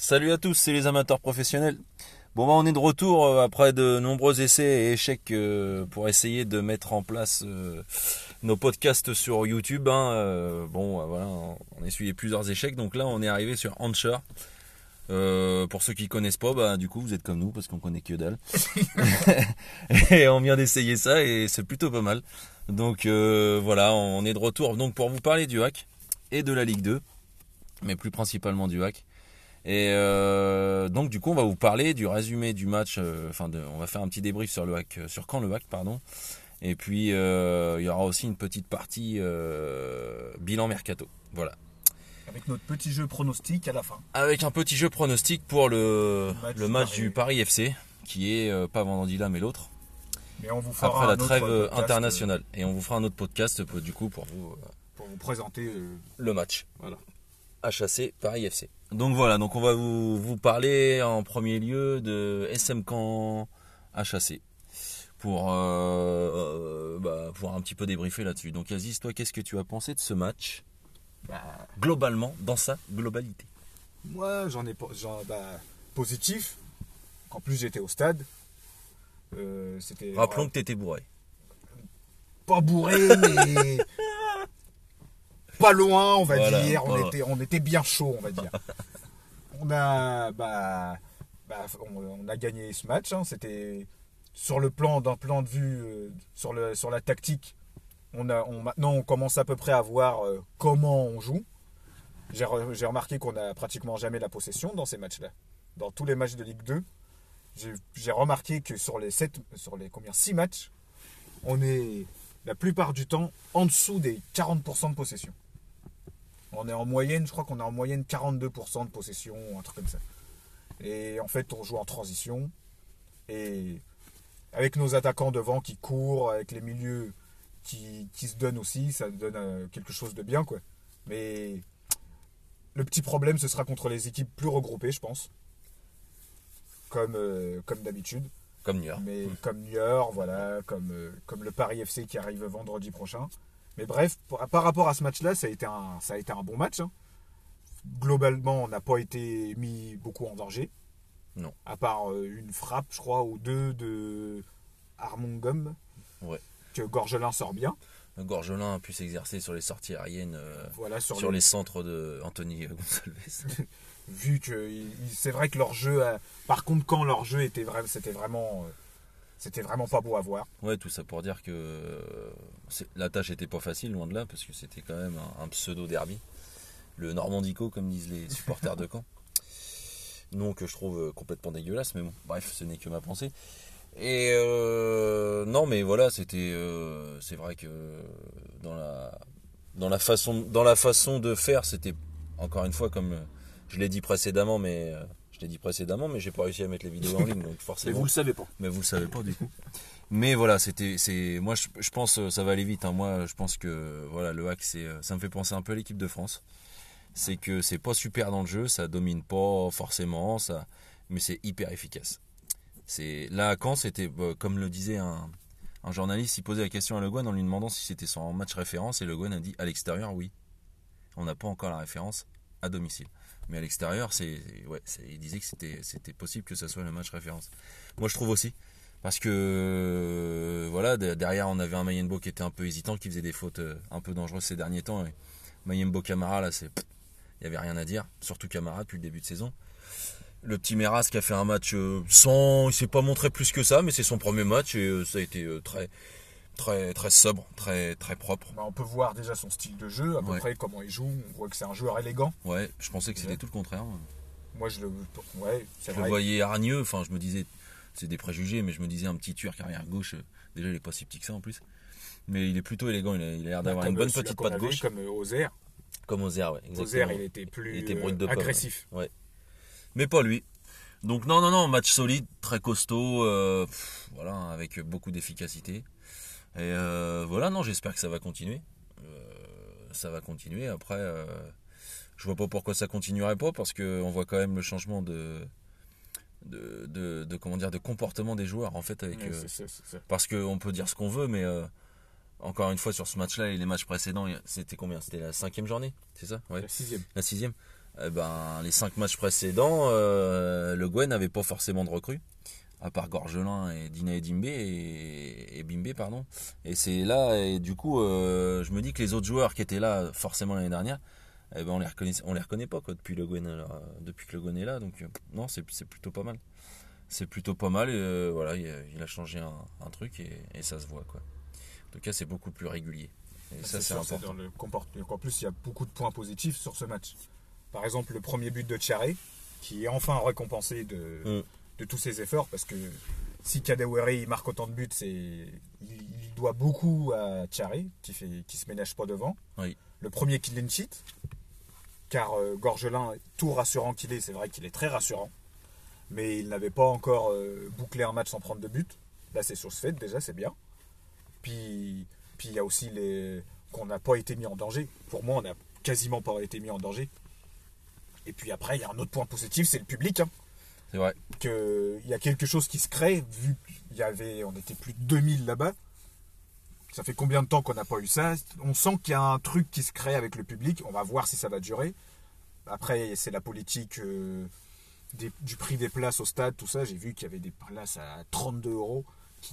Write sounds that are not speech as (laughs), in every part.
Salut à tous, c'est les amateurs professionnels. Bon bah on est de retour euh, après de nombreux essais et échecs euh, pour essayer de mettre en place euh, nos podcasts sur YouTube. hein. Bon voilà, on a essuyé plusieurs échecs, donc là on est arrivé sur Anchor. pour ceux qui connaissent pas, bah du coup vous êtes comme nous parce qu'on connaît que dalle. (laughs) (laughs) et on vient d'essayer ça et c'est plutôt pas mal. Donc voilà, on est de retour donc pour vous parler du hack et de la Ligue 2, mais plus principalement du hack. Et euh, donc du coup on va vous parler du résumé du match, euh, enfin de, on va faire un petit débrief sur le hack, sur quand le hack pardon. Et puis euh, il y aura aussi une petite partie bilan mercato. Voilà. Avec notre petit jeu pronostic à la fin. Avec un petit jeu pronostic pour le, le match, du, Paris. FC, qui est pas vendredi là mais l'autre. Mais on vous fera après la trêve internationale. Et on vous fera un autre podcast du coup pour vous pour vous présenter le match. Voilà. HAC Paris FC. Donc voilà, donc on va vous, parler en premier lieu de SM Camp HAC pour, euh, euh, bah, pour un petit peu débriefer là-dessus. Donc Aziz, toi, qu'est-ce que tu as pensé de ce match bah, globalement, dans sa globalité? Moi, j'en ai bah, positif. En plus, j'étais au stade. Euh, Rappelons que tu étais bourré. Pas bourré, mais (laughs) pas loin, on va dire. On, était, on était bien chaud, on va dire. (laughs) on a, bah, bah on, a gagné ce match. Hein. C'était sur le plan d'un plan de vue euh, sur, le, sur la tactique. On a, on, maintenant, on commence à peu près à voir euh, comment on joue. J'ai remarqué qu'on a pratiquement jamais la possession dans ces matchs-là. Dans tous les matchs de Ligue 2, j'ai remarqué que sur les 7, sur les combien 6 matchs, on est la plupart du temps en dessous des 40% de possession. On est en moyenne, je crois qu'on est en moyenne 42% de possession, un truc comme ça. Et en fait, on joue en transition. Et avec nos attaquants devant qui courent, avec les milieux qui, se donnent aussi, ça donne euh, quelque chose de bien, quoi. Mais le petit problème, ce sera contre les équipes plus regroupées, je pense. Comme, euh, comme d'habitude. Comme Niort. Mais comme Niort, voilà, comme, euh, comme le Paris FC qui arrive vendredi prochain. Mais bref, par rapport à ce match-là, ça, a été un, ça a été un bon match. Hein. Globalement, on n'a pas été mis beaucoup en danger. Non. À part euh, une frappe, je crois, ou deux de Armongum. Ouais. Que Gorgelin sort bien. Gorgelin a pu s'exercer sur les sorties aériennes, euh, voilà, sur, les... centres de Anthony (laughs) Gonçalves. Vu que c'est vrai que leur jeu, par contre, quand leur jeu était vrai, c'était vraiment euh, c'était vraiment pas beau à voir. Ouais, tout ça pour dire que euh, la tâche était pas facile, loin de là, parce que c'était quand même un, pseudo derby. Le Normandico, comme disent les supporters de Caen. Donc que je trouve euh, complètement dégueulasse, mais bon, bref, ce n'est que ma pensée. Et euh, non, mais voilà, c'était, c'est vrai que dans la, dans la façon, dans la façon de faire, c'était encore une fois comme je l'ai dit précédemment, mais je l'ai dit précédemment, mais j'ai pas réussi à mettre les vidéos en ligne, donc forcément. mais vous le savez pas. Mais vous le savez pas du coup. (laughs) Mais voilà, c'était, c'est, moi je, pense ça va aller vite. Hein. Moi, je pense que voilà, le hack, c'est, ça me fait penser un peu à l'équipe de France. C'est que c'est pas super dans le jeu, ça domine pas forcément, ça, mais c'est hyper efficace. C'est là quand c'était, bah, comme le disait un, un, journaliste, il posait la question à Le Guen en lui demandant si c'était son match référence et Le Guen a dit à l'extérieur oui. On n'a pas encore la référence à domicile. Mais à l'extérieur, c'est, ouais, il disait que c'était, c'était possible que ça soit le match référence. Moi, je trouve aussi. Parce que euh, voilà, derrière on avait un Mayembo qui était un peu hésitant, qui faisait des fautes euh, un peu dangereuses ces derniers temps. Et Mayembo Camara, là, c'est. Il n'y avait rien à dire, surtout Camara depuis le début de saison. Le petit Meras qui a fait un match euh, sans. Il s'est pas montré plus que ça, mais c'est son premier match et ça a été très, très, très sobre, très, très propre. Bah, on peut voir déjà son style de jeu, à peu près comment il joue. On voit que c'est un joueur élégant. Ouais, je pensais que c'était tout le contraire. Moi, je le, ouais, je le voyais hargneux. Enfin, je me disais, c'est des préjugés, mais je me disais un petit turc arrière gauche. Euh, déjà, il est pas si petit que ça en plus. Mais il est plutôt élégant. Il a l'air d'avoir bah, une bonne petite patte gauche. Comme euh, Ozer. Comme Ozer, ouais. Ozer, il était plus il était de euh, agressif. Ouais. Mais pas lui. Donc non, non, non, match solide, très costaud, voilà, avec beaucoup d'efficacité. Et euh, voilà, non, j'espère que ça va continuer. Euh, ça va continuer. Après, euh, je vois pas pourquoi ça continuerait pas, parce qu'on voit quand même le changement de, de, comment dire, de comportement des joueurs, en fait. Avec, Parce qu'on peut dire ce qu'on veut, mais encore une fois, sur ce match-là et les matchs précédents, c'était combien? C'était la cinquième journée, c'est ça? La sixième. La sixième. eh ben, les cinq matchs précédents, le Gwen n'avait pas forcément de recrues à part Gorgelin et Dina et Dimbe et, Bimbe pardon et c'est là et du coup je me dis que les autres joueurs qui étaient là forcément l'année dernière eh ben on les reconnaît on les reconnaît pas quoi depuis le Gwen depuis que le Gwen est là donc non c'est plutôt pas mal c'est plutôt pas mal. Et, euh, voilà, il a, changé un, truc et, ça se voit. Quoi. En tout cas, c'est beaucoup plus régulier. Et ça, c'est important. Dans le comportement. En plus, il y a beaucoup de points positifs sur ce match. Par exemple, le premier but de Tcharé, qui est enfin récompensé de, mm. De tous ses efforts, parce que si Kadewere marque autant de buts, c'est il, doit beaucoup à Tcharé, qui fait qui se ménage pas devant. Le premier sheet, car euh, Gorgelin, tout rassurant qu'il est, c'est vrai qu'il est très rassurant mais il n'avait pas encore euh, bouclé un match sans prendre de but. Là, c'est sur ce fait, déjà, c'est bien. Puis, puis il y a aussi les qu'on n'a pas été mis en danger. Pour moi, on n'a quasiment pas été mis en danger. Et puis après, il y a un autre point positif, c'est le public. Hein. C'est vrai. Que, il y a quelque chose qui se crée, vu qu'il y avait, on était plus de 2000 là-bas. Ça fait combien de temps qu'on n'a pas eu ça? On sent qu'il y a un truc qui se crée avec le public. On va voir si ça va durer. Après, c'est la politique. Euh, du prix des places au stade, tout ça, j'ai vu qu'il y avait des places à 32 euros.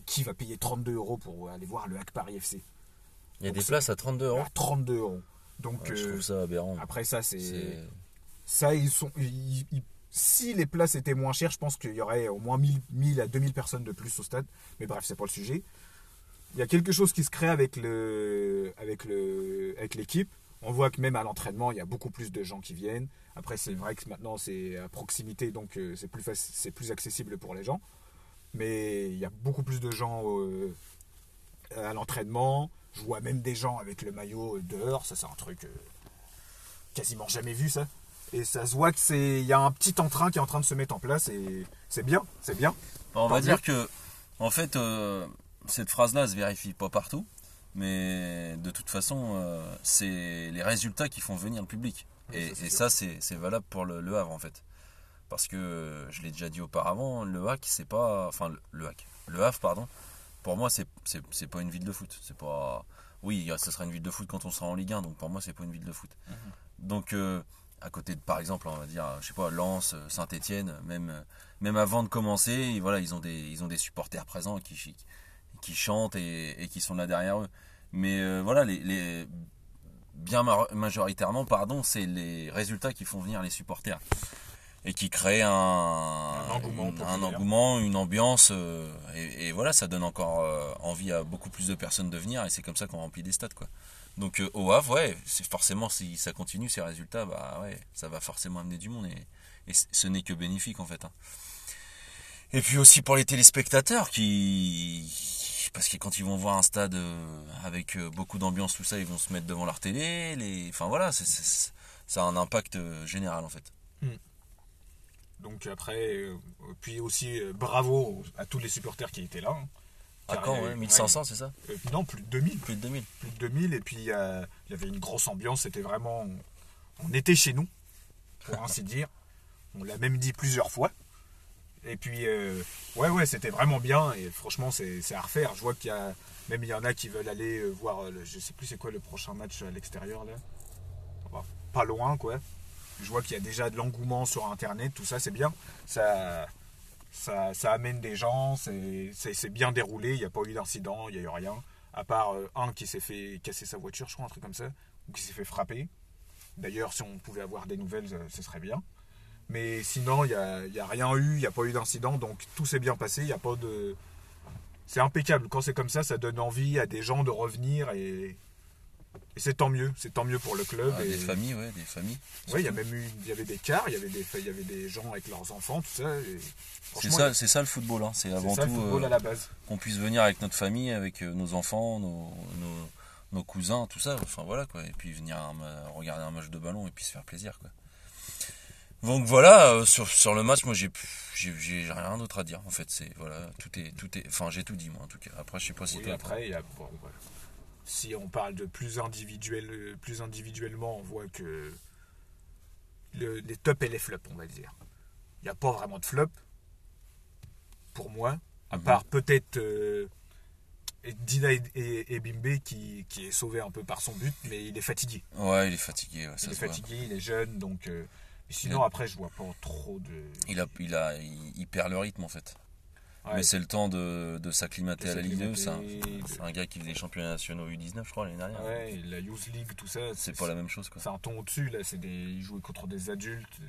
Qui, va payer 32 euros pour aller voir le Hack Paris FC Il y a des places à 32 euros? À 32 euros. Donc, je trouve ça aberrant. Après, ça, c'est. Ça, ils sont. Si les places étaient moins chères, je pense qu'il y aurait au moins 1000, 1000 à 2000 personnes de plus au stade. Mais bref, c'est pas le sujet. Il y a quelque chose qui se crée avec l'équipe. On voit que même à l'entraînement, il y a beaucoup plus de gens qui viennent. Après, c'est vrai que maintenant, c'est à proximité, donc euh, c'est plus, c'est plus accessible pour les gens. Mais il y a beaucoup plus de gens euh, à l'entraînement. Je vois même des gens avec le maillot dehors. Ça, c'est un truc euh, quasiment jamais vu, ça. Et ça se voit que c'est, il y a un petit entrain qui est en train de se mettre en place et c'est bien, c'est bien. On va dire que, en fait, cette phrase-là se vérifie pas partout, mais de toute façon, c'est les résultats qui font venir le public. Et, ça, c'est valable pour le, Havre en fait. Parce que je l'ai déjà dit auparavant, le Hack, c'est pas. Enfin, le, Hack. Le Havre, pardon. Pour moi, c'est pas une ville de foot. C'est pas. Oui, ce sera une ville de foot quand on sera en Ligue 1, donc pour moi, c'est pas une ville de foot. Mhm. Donc, euh, à côté de, par exemple, on va dire, je sais pas, Lens, Saint-Etienne, même, même avant de commencer, voilà, ils ont des, ils ont des supporters présents qui, qui chantent et, qui sont là derrière eux. Mais euh, voilà, les, bien majoritairement, pardon, c'est les résultats qui font venir les supporters et qui créent un, un, engouement, une, ambiance. Euh, et, voilà, ça donne encore euh, envie à beaucoup plus de personnes de venir et c'est comme ça qu'on remplit des stades. Quoi. Donc euh, au forcément si ça continue ces résultats, bah ouais, ça va forcément amener du monde et, ce n'est que bénéfique en fait. Hein. Et puis aussi pour les téléspectateurs qui parce que quand ils vont voir un stade euh, avec euh, beaucoup d'ambiance, tout ça, ils vont se mettre devant leur télé. Les... Enfin voilà, ça a un impact euh, général en fait. Hmm. Donc après, puis aussi bravo à tous les supporters qui étaient là. À quand, 1500, c'est ça Non, plus de 2000. Plus de 2000. Plus de 2000, et puis il y avait une grosse ambiance, c'était vraiment... On était chez nous, pour ainsi (laughs) dire. On l'a même dit plusieurs fois. Et puis, euh, ouais, ouais, c'était vraiment bien. Et franchement, c'est à refaire. Je vois qu'il y a. Même il y en a qui veulent aller euh, voir. je sais plus c'est quoi le prochain match à l'extérieur, là. pas loin, quoi. Je vois qu'il y a déjà de l'engouement sur Internet. Tout ça, c'est bien. Ça, ça, ça, amène des gens. C'est bien déroulé. Il n'y a pas eu d'incident. Il n'y a eu rien. À part euh, un qui s'est fait casser sa voiture, je crois, un truc comme ça. Ou qui s'est fait frapper. D'ailleurs, si on pouvait avoir des nouvelles, ce serait bien. Mais sinon, il n'y a, a, rien eu, il n'y a pas eu d'incident, donc tout s'est bien passé, il n'y a pas de... C'est impeccable, quand c'est comme ça, ça donne envie à des gens de revenir et, c'est tant mieux, c'est tant mieux pour le club. Ah, des familles, ouais, des familles. Oui, il y a même eu, il y avait des cars, il y avait des, il y avait des gens avec leurs enfants, tout ça. C'est ça, c'est ça le football, hein. c'est avant tout euh, à la base. qu'on puisse venir avec notre famille, avec euh, nos enfants, nos, nos, cousins, tout ça. Enfin voilà quoi, et puis venir regarder un match de ballon et puis se faire plaisir quoi. Donc voilà, euh, sur, sur le match, moi j'ai j'ai rien d'autre à dire en fait. C'est voilà, tout est tout est, enfin j'ai tout dit moi en tout cas. Après je sais pas si oui, après, si on parle de plus individuel, plus individuellement, on voit que les tops et les flops, on va dire. Il n'y a pas vraiment de flop pour moi, à mhm. part peut-être euh, Dina et, Bimbe qui, qui, est sauvé un peu par son but, mais il est fatigué. Ouais, il est fatigué. il est fatigué, il est jeune, donc. Euh, sinon, après, je vois pas trop de. Il, a, il, a, il, perd le rythme en fait. Mais c'est le temps de, de s'acclimater à la Ligue 2. C'est un, gars qui faisait championnats nationaux U19, je crois, l'année dernière. Ouais, la Youth League, tout ça. C'est pas la même chose. C'est un ton au-dessus. Là, c'est des, il jouait contre des adultes.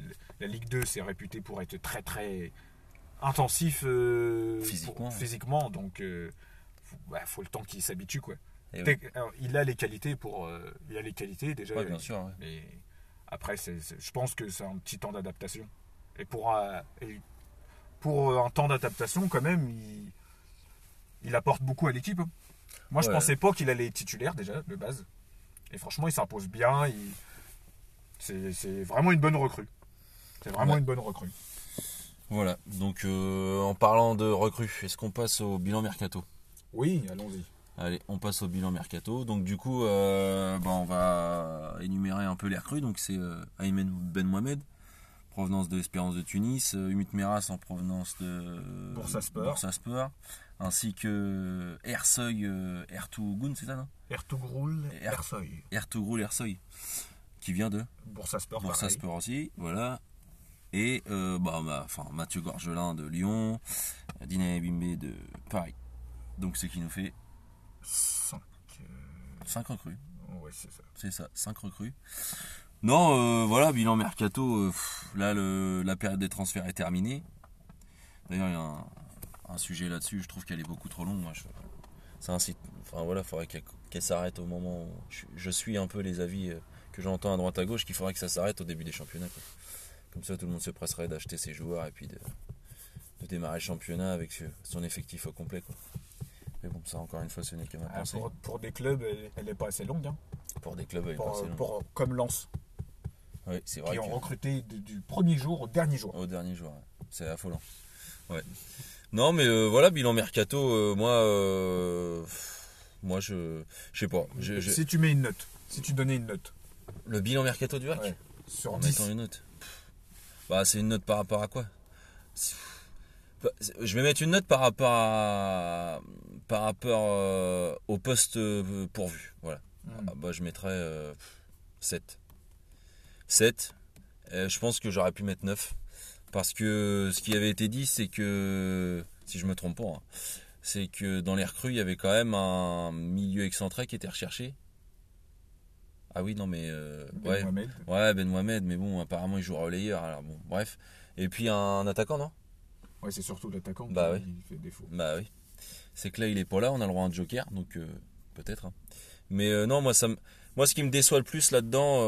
La Ligue 2, c'est réputé pour être très, très intensif euh, physiquement. physiquement. Donc, euh, bah, faut le temps qu'il s'habitue, quoi. il a les qualités pour. Euh, il a les qualités déjà. Ouais, bien sûr. Mais après, je pense que c'est un petit temps d'adaptation. Et pour, un, pour un temps d'adaptation, quand même, il, apporte beaucoup à l'équipe. Hein. Moi, je pensais pas qu'il allait être titulaire déjà, de base. Et franchement, il s'impose bien. C'est vraiment une bonne recrue. C'est vraiment une bonne recrue. Voilà, donc euh, en parlant de recrues, est-ce qu'on passe au bilan mercato? Oui, allons-y. Allez, on passe au bilan mercato. Donc du coup, euh, bah, on va énumérer un peu les recrues. Donc c'est euh, Aymen Ben Mohamed, provenance de l'Espérance de Tunis, Umut Meras en provenance de Bursaspor, ainsi que Ersoy Ertugun, c'est ça non? Ertugrul Ersoy. Ertugrul Ersoy, qui vient de Bursaspor. Bursaspor aussi, voilà. Et euh, bah, enfin, Mathieu Gorgelin de Lyon, Dina Bimbe de Paris. Donc c'est qui nous fait 5 5 euh, recrues. Ouais, c'est ça. C'est ça, 5 recrues. Non, euh, voilà, bilan mercato, là le, la période des transferts est terminée. D'ailleurs, il y a un, sujet là-dessus, je trouve qu'elle est beaucoup trop longue. Moi, c'est un site, enfin voilà, il faudrait qu'elle s'arrête au moment où je, suis un peu les avis que j'entends à droite à gauche, qu'il faudrait que ça s'arrête au début des championnats. Comme ça, tout le monde se presserait d'acheter ses joueurs et puis de, démarrer le championnat avec son effectif au complet. Quoi. Mais bon, ça, encore une fois, ce n'est qu'à ma ah, pensée. Pour, des clubs, elle n'est pas assez longue. Hein. Pour des clubs, elle n'est pas assez longue. comme Lens. Oui, c'est vrai. Qui ont recruté du, premier jour au dernier jour. Au dernier jour, c'est affolant. Ouais. Non, mais euh, voilà, bilan mercato, euh, moi, euh, moi, je, je sais pas. Si tu mets une note, si tu donnais une note. Le bilan mercato du WAC Sur en 10. une note. Bah, c'est une note par rapport à quoi? Bah, Je vais mettre une note par rapport à par rapport au poste pourvu. Voilà. Hmm. Ah, bah, je mettrais 7. Euh, 7. je pense que j'aurais pu mettre 9. Parce que ce qui avait été dit, c'est que, si je me trompe pas, hein, c'est que dans les recrues, il y avait quand même un milieu excentré qui était recherché. Ah oui, non, mais. Euh, ben ouais. Mohamed. Ouais, Ben Mohamed, mais bon, apparemment, il joue relayeur. Alors, bon, bref. Et puis un attaquant, non? Ouais, c'est surtout l'attaquant bah, qui fait défaut. Bah oui. C'est que là, il est pas là, on a le droit à un joker, donc euh, peut-être. Hein. Mais euh, non, moi, ça moi, ce qui me déçoit le plus là-dedans,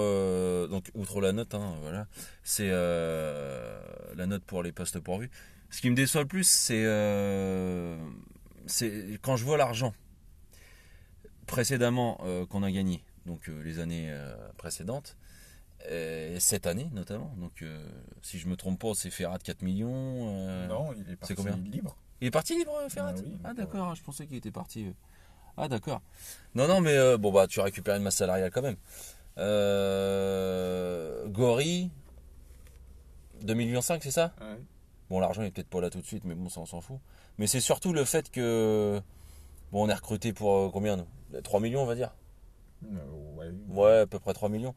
donc outre la note, hein, voilà, c'est la note pour les postes pourvus. Ce qui me déçoit le plus, c'est c'est quand je vois l'argent précédemment qu'on a gagné donc euh, les années euh, précédentes. Et cette année notamment. Donc, euh, si je me trompe pas, c'est Ferrat 4 millions. non, il est parti libre. Il est parti libre, Ferrat Ah, ah d'accord, je pensais qu'il était parti. Ah d'accord. Non, non, mais bon, bah tu récupères une masse salariale quand même. Gori, 2 millions 5, c'est ça? Bon, l'argent est peut-être pas là tout de suite, mais bon, ça on s'en fout. Mais c'est surtout le fait que. Bon, on est recruté pour combien nous? 3 millions, on va dire? Euh, ouais. à peu près 3 millions.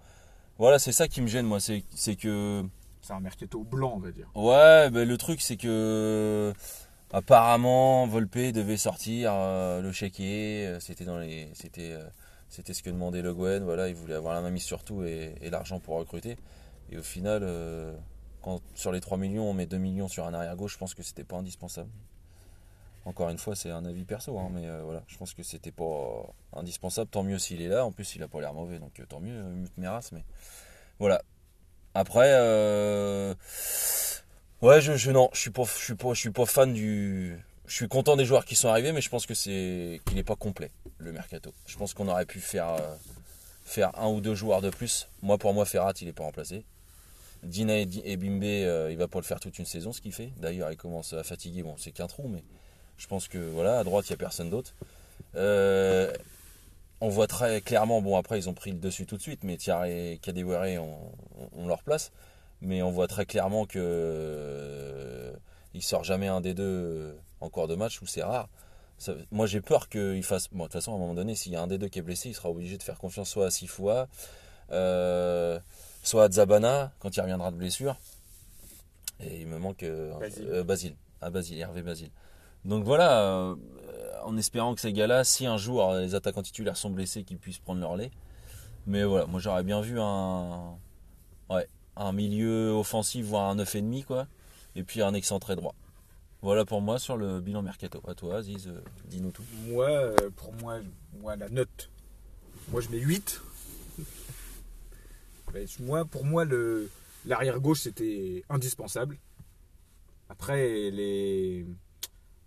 Voilà, c'est ça qui me gêne, moi. C'est que. C'est un mercato blanc, on va dire. Ouais, ben, le truc, c'est que. Apparemment, Volpe devait sortir euh, le chéquier. Euh, c'était dans les. C'était. c'était ce que demandait Le Guen, voilà, il voulait avoir la main mise sur tout et, l'argent pour recruter. Et au final, quand sur les 3 millions, on met 2 millions sur un arrière-gauche, je pense que c'était pas indispensable. Encore une fois, c'est un avis perso, hein, mais euh, voilà, je pense que c'était pas indispensable. Tant mieux s'il est là. En plus, il a pas l'air mauvais, donc euh, tant mieux, euh, Mute Meras. Mais voilà. Après, ouais, je, non, je suis pas, je suis pas, je suis pas fan du. Je suis content des joueurs qui sont arrivés, mais je pense que c'est qu'il n'est pas complet le mercato. Je pense qu'on aurait pu faire faire un ou deux joueurs de plus. Moi, pour moi, Ferrat, il est pas remplacé. Dina et, Bimbe, il va pas le faire toute une saison, ce qu'il fait. D'ailleurs, il commence à fatiguer. Bon, c'est qu'un trou, mais je pense que voilà, à droite, il n'y a personne d'autre. Euh, on voit très clairement, bon après ils ont pris le dessus tout de suite, mais Thierry et Kadewere ont, leur place. Mais on voit très clairement que euh, il sort jamais un des deux en cours de match, ou c'est rare. moi j'ai peur qu'il fasse. Bon, de toute façon, à un moment donné, s'il y a un des deux qui est blessé, il sera obligé de faire confiance soit à Sifoua, euh, soit Zabana quand il reviendra de blessure. Et il me manque Basile. euh, Basile. Ah, Basile, Hervé Basile. Donc voilà, euh, en espérant que ces gars-là, si un jour les attaquants titulaires sont blessés, qu'ils puissent prendre leur lait. Mais voilà, moi j'aurais bien vu un, ouais, un milieu offensif, voire un 9,5 quoi. Et puis un excentré droit. Voilà pour moi sur le bilan mercato. À toi, Aziz, euh, dis-nous tout. Moi, euh, pour moi, moi, la note, moi je mets 8. Mais moi, pour moi, le, l'arrière gauche c'était indispensable. Après, les.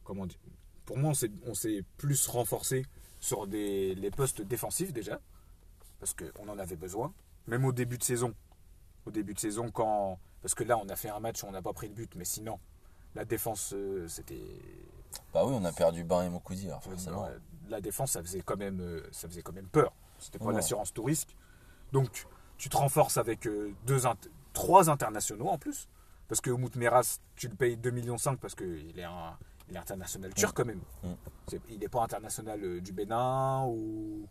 Comment dire Pour moi, on s'est, plus renforcé sur les postes défensifs déjà. Parce qu'on en avait besoin. Même au début de saison. Au début de saison, quand. Parce que là, on a fait un match où on n'a pas pris de but, mais sinon, la défense, euh, c'était. Bah oui, on a perdu Bain et Mokoudi, alors forcément. La défense, ça faisait quand même, euh, ça faisait quand même peur. C'était pas l'assurance tout risque. Donc, tu te renforces avec euh, deux, int- trois internationaux en plus. Parce que Umut Meras, tu le payes 2,5 millions parce qu'il est, un, il est international turc quand même. Mm. C'est- Il n'est pas international du Bénin ou.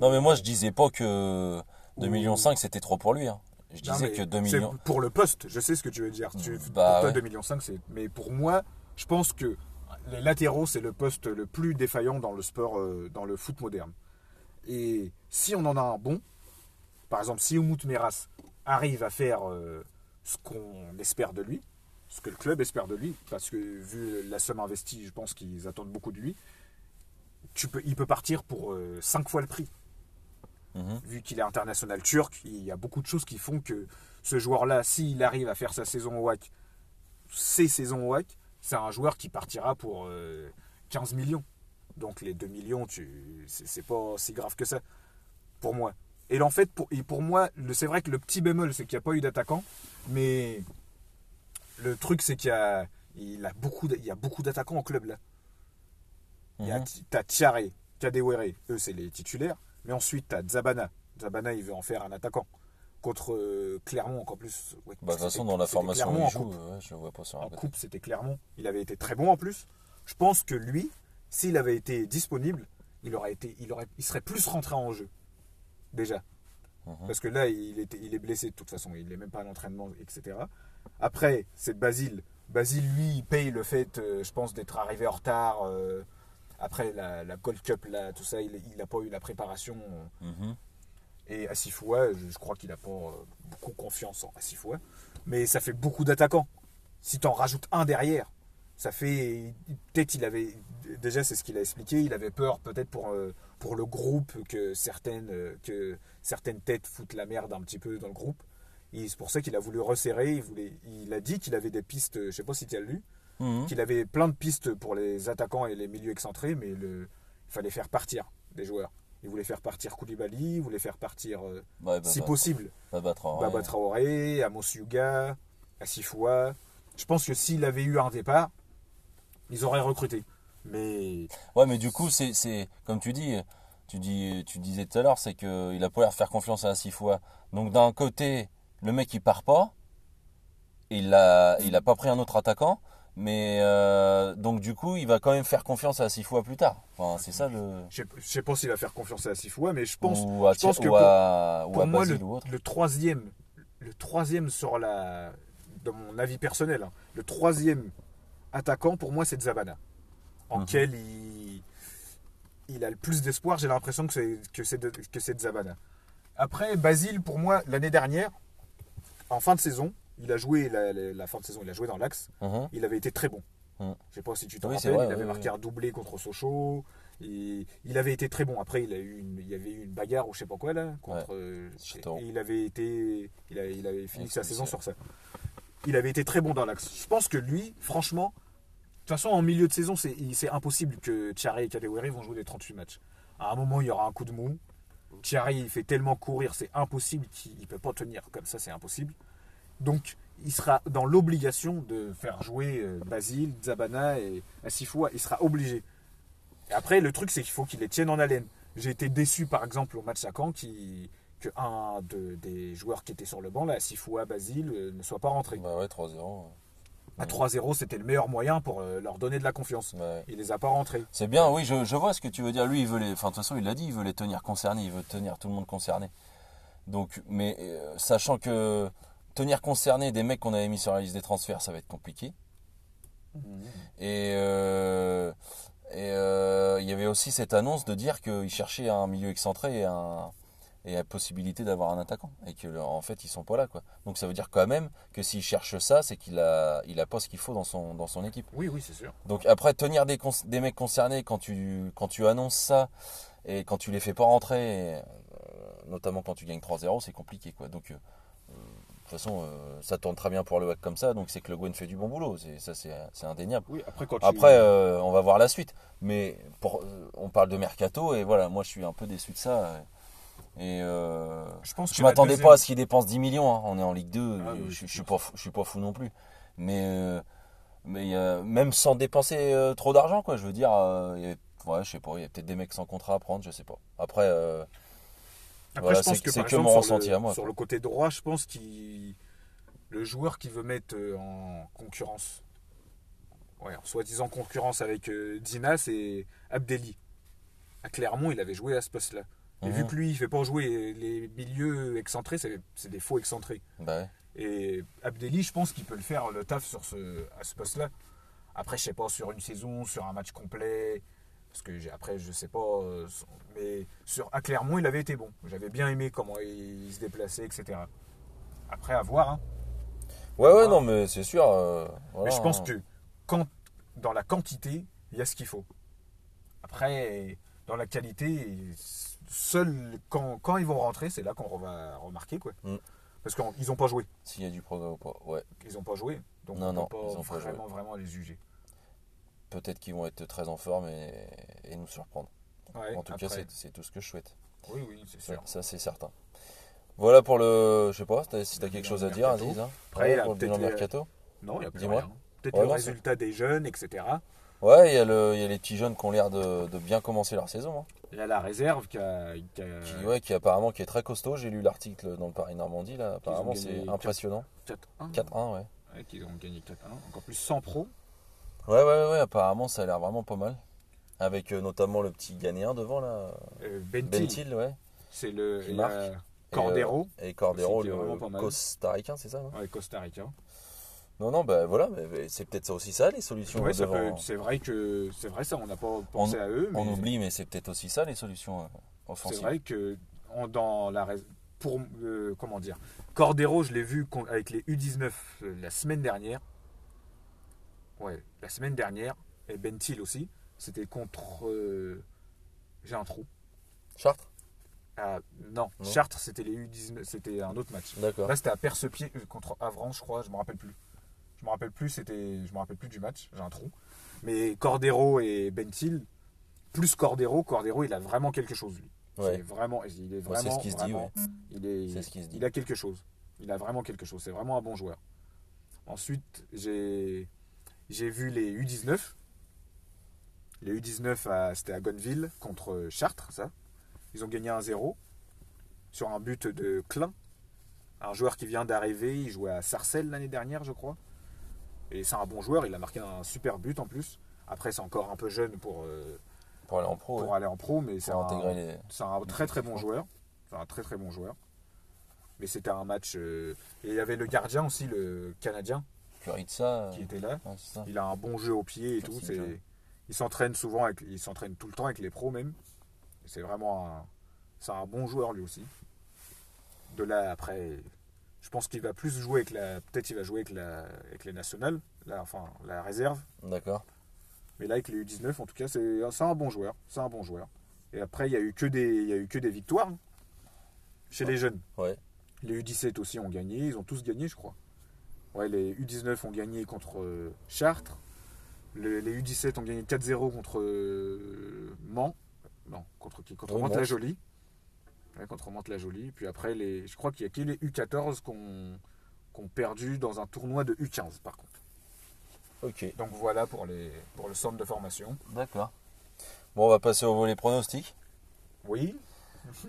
Non, mais moi je disais pas que 2,5 Ou- millions c'était trop pour lui. hein. Je disais que 2 c'est millions. Pour le poste, je sais ce que tu veux dire. Tu, Bah pour toi, ouais. 2,5 millions, c'est. Mais pour moi, je pense que les latéraux, c'est le poste le plus défaillant dans le sport, euh, dans le foot moderne. Et si on en a un bon, par exemple, si Umut Meras arrive à faire euh, ce qu'on espère de lui, ce que le club espère de lui, parce que vu la somme investie, je pense qu'ils attendent beaucoup de lui, tu peux, il peut partir pour 5 fois le prix Mhm. vu qu'il est international turc, il y a beaucoup de choses qui font que ce joueur-là, s'il arrive à faire sa saison au WAC, ses saisons au WAC, c'est un joueur qui partira pour euh, 15 millions. Donc les 2 millions, tu, c'est, pas si grave que ça, pour moi. Et en fait, pour, et pour moi, c'est vrai que le petit bémol, c'est qu'il n'y a pas eu d'attaquant, mais le truc, c'est qu'il y a, il a beaucoup, d'- il y a beaucoup d'attaquants au club là. Il y a- Mhm. T'as Tiare, Kadewere, eux c'est les titulaires. Mais ensuite t'as Zabana. Zabana il veut en faire un attaquant. Contre euh, Clermont encore plus. ouais, Bah, de toute façon, dans la formation où il joue, coupe. ouais, je le vois pas sur un En côté. coupe c'était Clermont. Il avait été très bon en plus. Je pense que lui, s'il avait été disponible, il, aurait été, il, aurait, il serait plus rentré en jeu. Déjà. Mhm. Parce que là, il, était, il est blessé de toute façon. Il n'est même pas à l'entraînement, etc. Après, c'est Basile. Basile, lui, il paye le fait, euh, je pense, d'être arrivé en retard. euh, après la, la Gold Cup, là, tout ça, il n'a pas eu la préparation. Mhm. Et Asifoua, je, je crois qu'il n'a pas euh, beaucoup confiance en Asifoua. Mais ça fait beaucoup d'attaquants. Si tu en rajoutes un derrière, ça fait. Peut-être il avait. Déjà, c'est ce qu'il a expliqué. Il avait peur, peut-être pour, euh, pour le groupe, que certaines, euh, que certaines têtes foutent la merde un petit peu dans le groupe. Et c'est pour ça qu'il a voulu resserrer. Il, voulait, il a dit qu'il avait des pistes, je sais pas si tu as lu, Mhm. qu'il avait plein de pistes pour les attaquants et les milieux excentrés, mais le, il fallait faire partir des joueurs. Il voulait faire partir Koulibaly, il voulait faire partir, euh, Ouais, bah, si bah, possible, Baba Traoré. Baba Traoré, Amos Yuga, Asifoua. Je pense que s'il avait eu un départ, ils auraient recruté. Mais Ouais, mais du coup, c'est, c'est comme tu dis, tu dis, tu disais tout à l'heure, c'est que il a pas l'air de faire confiance à fois. Donc d'un côté, le mec il part pas, il a, il a pas pris un autre attaquant, mais euh, donc du coup, il va quand même faire confiance à six fois plus tard. Enfin, c'est ça le. je sais- pas s'il va faire confiance à Asifoua, mais je pense, ou à, je pense que ou pour- à, ou pour à moi, le, ou autre. le troisième, le troisième sur la, de mon avis personnel, hein, le troisième attaquant pour moi c'est Zabana, en quel il, il a le plus d'espoir. J'ai l'impression que c'est que c'est que c'est Zabana. Après Basile, pour moi l'année dernière, en fin de saison, il a joué la, la- la fin de saison, il a joué dans l'axe. Mhm. Il avait été très bon. Mhm. Je sais pas si tu te Oui, rappelles, vrai, il avait marqué un doublé contre Sochaux. Et il avait été très bon. Après, il, a eu une- il y avait eu une bagarre ou je sais pas quoi là contre. et il avait été, il avait, il avait fini sa saison sur ça. Il avait été très bon dans l'axe. Je pense que lui, franchement, de toute façon, en milieu de saison, c'est impossible que Thierry et Kadewere vont jouer des 38 matchs. À un moment, il y aura un coup de mou. Thierry, il fait tellement courir, c'est impossible qu'il ne peut pas tenir comme ça, c'est impossible. Donc, il sera dans l'obligation de faire jouer euh, Basile, Zabana et Asifoua. Il sera obligé. Et après, le truc, c'est qu'il faut qu'il les tienne en haleine. J'ai été déçu, par exemple, au match à Caen, qui, que un de- des joueurs qui était sur le banc, là, Asifoua, Basile, euh, ne soit pas rentré. Bah ouais, 3-0. À 3-0, c'était le meilleur moyen pour euh, leur donner de la confiance. Ouais. Il les a pas rentrés. C'est bien, oui, je, je vois ce que tu veux dire. Lui, il veut les. Enfin, de toute façon, il l'a dit, il veut les tenir concernés, il veut tenir tout le monde concerné. Donc, mais euh, sachant que tenir concerné des mecs qu'on avait mis sur la liste des transferts, ça va être compliqué. Mhm. Et euh, et il y avait aussi cette annonce de dire qu'il cherchait un milieu excentré et un et la possibilité d'avoir un attaquant et que en fait ils sont pas là quoi. Donc ça veut dire quand même que s'il cherche ça, c'est qu'il a il a pas ce qu'il faut dans son dans son équipe. Oui oui, c'est sûr. Donc après tenir des, des mecs concernés quand tu quand tu annonces ça et quand tu les fais pas rentrer euh, notamment quand tu gagnes 3-0, c'est compliqué quoi. Donc euh, toute façon, euh, ça tourne très bien pour le WAC comme ça, donc c'est que le Gwen fait du bon boulot, c'est, ça c'est, indéniable. Oui, après, quand après on va voir la suite, mais pour, on parle de mercato et voilà, moi je suis un peu déçu de ça. Et euh, je pense je m'attendais pas à ce qu'il dépense 10 millions. Hein. On est en Ligue 2. Ah je, je, suis pas fou, je suis pas fou non plus. Mais euh, mais même sans dépenser euh, trop d'argent, quoi. Je veux dire, ouais, je sais pas. Il y a peut-être des mecs sans contrat à prendre, je sais pas. Après, Après je pense que, c'est que mon ressenti à moi. Sur le côté droit, je pense qu'il le joueur qui veut mettre en concurrence, ouais, en soi-disant concurrence avec Dina, c'est Abdelli. À Clermont, il avait joué à ce poste-là. Et vu mhm. que lui, il fait pas jouer les milieux excentrés, c'est des faux excentrés. Bah Et Abdelli, je pense qu'il peut le faire le taf sur ce, à ce poste-là. Après, je sais pas, sur une saison, sur un match complet. Parce que après, je sais pas. Euh, mais sur, à Clermont, il avait été bon. J'avais bien aimé comment il, se déplaçait, etc. Après, à voir. Hein. Ouais, ouais, non, mais c'est sûr. Euh, mais je pense que quand, dans la quantité, il y a ce qu'il faut. Après, dans la qualité, seul quand, quand ils vont rentrer, c'est là qu'on va remarquer quoi. Mm. Parce qu'ils n'ont pas joué. S'il y a du progrès ou pas, ouais. Ils n'ont pas joué, donc non, on non, peut pas vraiment, vraiment les juger. Peut-être qu'ils vont être très en forme et, et nous surprendre. en tout cas, c'est tout ce que je souhaite. Oui, oui, c'est sûr. Ça, c'est certain. Voilà pour le. Je sais pas, si tu as quelque chose à dire, Aziz. Hein. Après, pour le mercato Non, il y a plus rien. Peut-être le résultat des jeunes, etc. Ouais, il y, a le, y a les petits jeunes qui ont l'air de, de, bien commencer leur saison. Hein. Il y a la réserve qui a. Qui, ouais, qui apparemment qui est très costaud. J'ai lu l'article dans le Paris Normandie. Là. Apparemment, c'est impressionnant. 4-1. 4-1, ouais. ouais. Qu'ils ont gagné 4-1. Encore plus sans pro. Ouais, ouais, ouais. Apparemment, ça a l'air vraiment pas mal. Avec euh, notamment le petit Ghanéen devant, là. Euh, Bentil. ouais. C'est le. Cordero. Et, euh, et Cordero, le, Costa-Ricain, c'est ça Ouais, Costa-Ricain. Non, non, ben voilà, c'est peut-être ça aussi ça les solutions. c'est vrai que c'est vrai ça, on n'a pas pensé à eux. On oublie, mais c'est peut-être aussi ça les solutions euh, offensives. C'est vrai que dans la pour euh, comment dire, Cordero, je l'ai vu avec les U19 euh, la semaine dernière. Ouais, la semaine dernière et Bentil aussi. C'était contre. J'ai un trou. Chartres? Ah, non, Chartres, c'était les U19, c'était un autre match. D'accord. Là, c'était à Persepied contre Avran, je crois, je me rappelle plus. Je me rappelle plus, c'était, je me rappelle plus du match, j'ai un trou. Mais Cordero et Bentil, plus Cordero, Cordero, il a vraiment quelque chose lui. C'est vraiment, il est vraiment, c'est ce qui se dit, il est, ce qui se dit. il a quelque chose. Il a vraiment quelque chose. C'est vraiment un bon joueur. Ensuite, j'ai, j'ai vu les U19. Les U19, c'était à Gonneville contre Chartres, ça. Ils ont gagné 1-0 sur un but de Klein, un joueur qui vient d'arriver. Il jouait à Sarcelles l'année dernière, je crois. Et c'est un bon joueur, il a marqué un super but en plus. Après, c'est encore un peu jeune pour, euh, pour aller en pro. Pour aller en pro, mais c'est un, un, très très bon joueur. C'est un très très bon joueur. Mais c'était un match. Euh, et il y avait le gardien aussi, le Canadien. Kuritsa. Qui était là. il a un bon jeu au pied et tout. il s'entraîne souvent, avec, il s'entraîne tout le temps avec les pros même. C'est vraiment un, c'est un bon joueur lui aussi. De là après, je pense qu'il va plus jouer avec la. Peut-être il va jouer avec, la, avec les nationales, la, enfin la réserve. D'accord. Mais là, avec les U19, en tout cas, c'est un bon joueur. C'est un bon joueur. Et après, il n'y a, eu que des, il y a eu que des victoires hein, chez les jeunes. Ouais. Les U17 aussi ont gagné. Ils ont tous gagné, je crois. Ouais, les U19 ont gagné contre euh, Chartres. les U17 ont gagné 4-0 contre euh, Mans. Non, contre qui? Contre oui, la jolie contre Mantes-la-Jolie. Puis après, les, je crois qu'il y a que les U14 qu'on ont perdu dans un tournoi de U15 par contre. Ok. Donc voilà pour, les, pour le centre de formation. D'accord. Bon, on va passer au volet pronostics. Oui.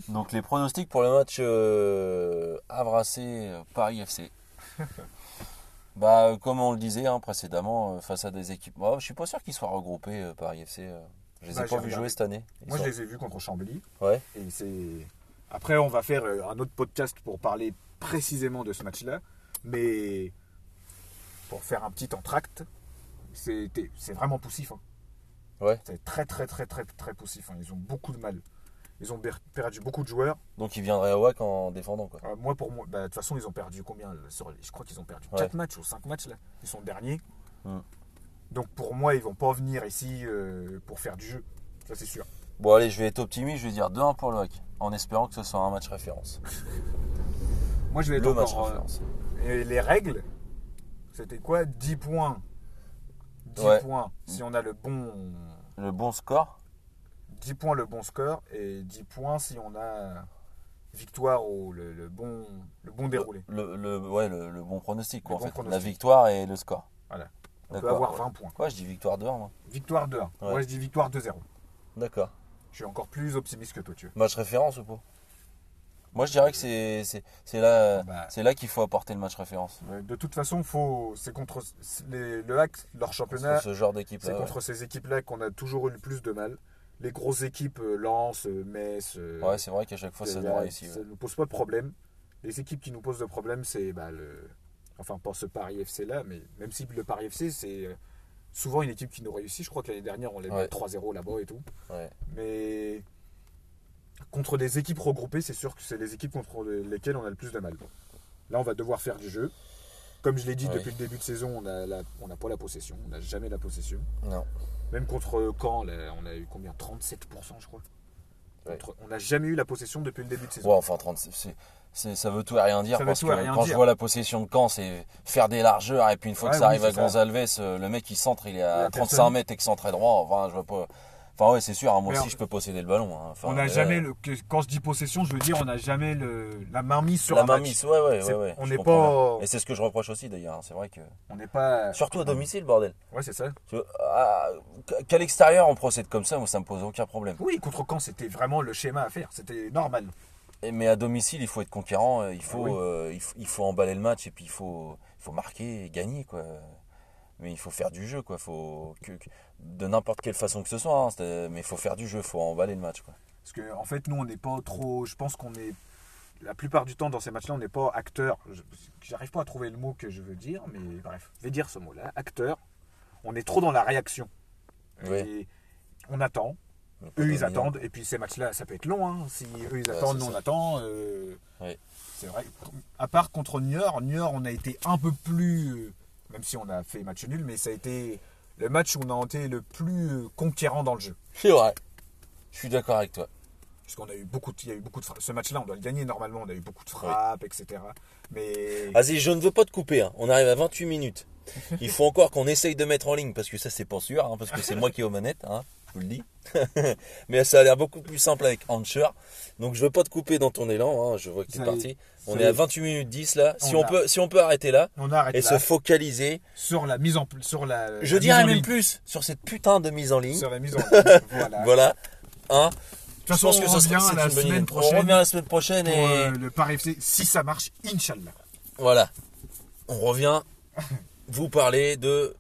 Donc les pronostics pour le match euh, Paris FC. (laughs) bah comme on le disait hein, précédemment, euh, face à des équipes. Bah, je suis pas sûr qu'ils soient regroupés euh, Paris FC. Euh. Je les ai bah, pas vus jouer cette année. Moi je les ai vus contre Chambly. Ouais. Et c'est Après, on va faire un autre podcast pour parler précisément de ce match-là. Mais pour faire un petit entracte, c'est vraiment poussif. Hein. Ouais. C'est très, très, très, très, très poussif. Hein. Ils ont beaucoup de mal. Ils ont perdu beaucoup de joueurs. Donc ils viendraient à WAC en défendant quoi. Euh, moi pour moi, bah, de toute façon ils ont perdu combien Je crois qu'ils ont perdu 4 matchs ou 5 matchs là. Ils sont derniers. Hum. Donc pour moi ils vont pas venir ici euh, pour faire du jeu. Ça c'est sûr. Bon allez je vais être optimiste, je vais dire 2-1 pour le WAC. En espérant que ce soit un match référence. (laughs) moi je vais être Le match euh, référence. et les règles, c'était quoi? 10 points. 10 points si on a le bon. Le bon score 10 points le bon score et 10 points si on a victoire ou le, bon, le bon déroulé. Le, le, ouais, le, bon pronostic, quoi, en fait. La victoire et le score. Voilà. On peut avoir 20 points. Quoi, je dis victoire 2-1, moi. Victoire 2-1. Moi, je dis victoire 2-0. D'accord. Je suis encore plus optimiste que toi, tu veux. Match référence ou pas? Moi, je dirais que c'est, c'est, là, ah bah. c'est là qu'il faut apporter le match référence. De toute façon, faut, c'est contre le hack, leur championnat. ce genre d'équipe C'est contre ces équipes-là qu'on a toujours eu le plus de mal les grosses équipes euh, Lens, euh, Metz. Euh, ouais, c'est vrai qu'à chaque fois ça nous réussit. Ça ne nous pose pas de problème. Les équipes qui nous posent de problème, c'est bah, le. Enfin, pas ce Paris FC là, mais même si le Paris FC, c'est souvent une équipe qui nous réussit. Je crois que l'année dernière, on l'a mis 3-0 là-bas et tout. Mais contre des équipes regroupées, c'est sûr que c'est les équipes contre lesquelles on a le plus de mal. Là, on va devoir faire du jeu. Comme je l'ai dit depuis le début de saison, on n'a on pas la possession. On n'a jamais la possession. Non. Même contre Caen, on a eu combien? 37% je crois. on n'a jamais eu la possession depuis le début de saison. Ouais, enfin 37, ça veut tout et rien dire. parce que quand je vois la possession de Caen, c'est faire des largeurs et puis une fois que ça arrive à Gonzalves, euh, le mec il centre, il est à 35 mètres et que centre droit. Enfin, je vois pas. Enfin, ouais, c'est sûr, hein, moi aussi je peux posséder le ballon. Hein. on n'a jamais, le, quand je dis possession, je veux dire, on n'a jamais le, la main mise sur la mise, ouais, ouais, ouais, On n'est pas. Et c'est ce que je reproche aussi d'ailleurs. Hein. C'est vrai que. On n'est pas. Surtout à domicile, bordel. Ouais, c'est ça. Qu'à l'extérieur, on procède comme ça, moi ça me pose aucun problème. Oui, contre quand c'était vraiment le schéma à faire. C'était normal. Et, mais à domicile, il faut être conquérant, il faut, euh, il faut, il faut emballer le match et puis il faut, il faut marquer et gagner, quoi mais il faut faire du jeu quoi. Faut que, de n'importe quelle façon que ce soit hein, mais il faut faire du jeu il faut emballer le match quoi. Parce que en fait nous on n'est pas trop je pense qu'on est la plupart du temps dans ces matchs là on n'est pas acteur. J'arrive pas à trouver le mot que je veux dire mais bref je vais dire ce mot là acteur. On est trop dans la réaction. Et on attend. Eux ils attendent. Et puis ces matchs là ça peut être long hein. si eux ils attendent nous on attend euh, c'est vrai. À part contre Niort Niort on a été un peu plus même si on a fait match nul, mais ça a été le match où on a été le plus conquérant dans le jeu. C'est vrai. Je suis d'accord avec toi. Parce qu'on a eu beaucoup de, il y a eu beaucoup de Ce match-là, on doit le gagner normalement. On a eu beaucoup de frappes, etc. Mais. Vas-y, je ne veux pas te couper. Hein. On arrive à 28 minutes. Il faut encore qu'on essaye de mettre en ligne parce que ça, c'est pas sûr. Hein, parce que c'est moi qui ai aux manettes. Hein, je vous le dis. (laughs) Mais ça a l'air beaucoup plus simple avec Ancher. Donc je veux pas te couper dans ton élan. Hein. Je vois que tu es parti. On est à 28 minutes 10 là. Si on, peut, si on peut arrêter là et se focaliser sur la mise en sur la. Je dirais même plus sur cette putain de mise en ligne. Sur la mise en (laughs) ligne. voilà. voilà. Hein je pense que ça revient la semaine prochaine. On revient la semaine prochaine et euh, le Paris FC si ça marche, Inch'Allah. Voilà. On revient vous parler de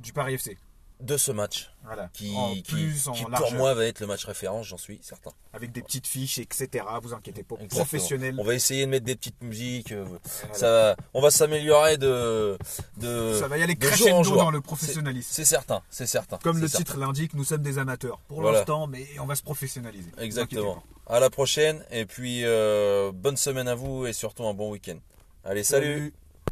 du Paris FC de ce match. Voilà. Qui, plus qui pour moi va être le match référence, j'en suis certain. Avec des petites fiches, etc. Vous inquiétez pas. Professionnel. On va essayer de mettre des petites musiques. Euh, ça, on va s'améliorer de, de. Ça va y aller crescendo dans le professionnalisme. C'est certain, c'est certain. Comme le titre l'indique, nous sommes des amateurs pour l'instant, mais on va se professionnaliser. Exactement. À la prochaine et puis euh, bonne semaine à vous et surtout un bon week-end. Allez, salut.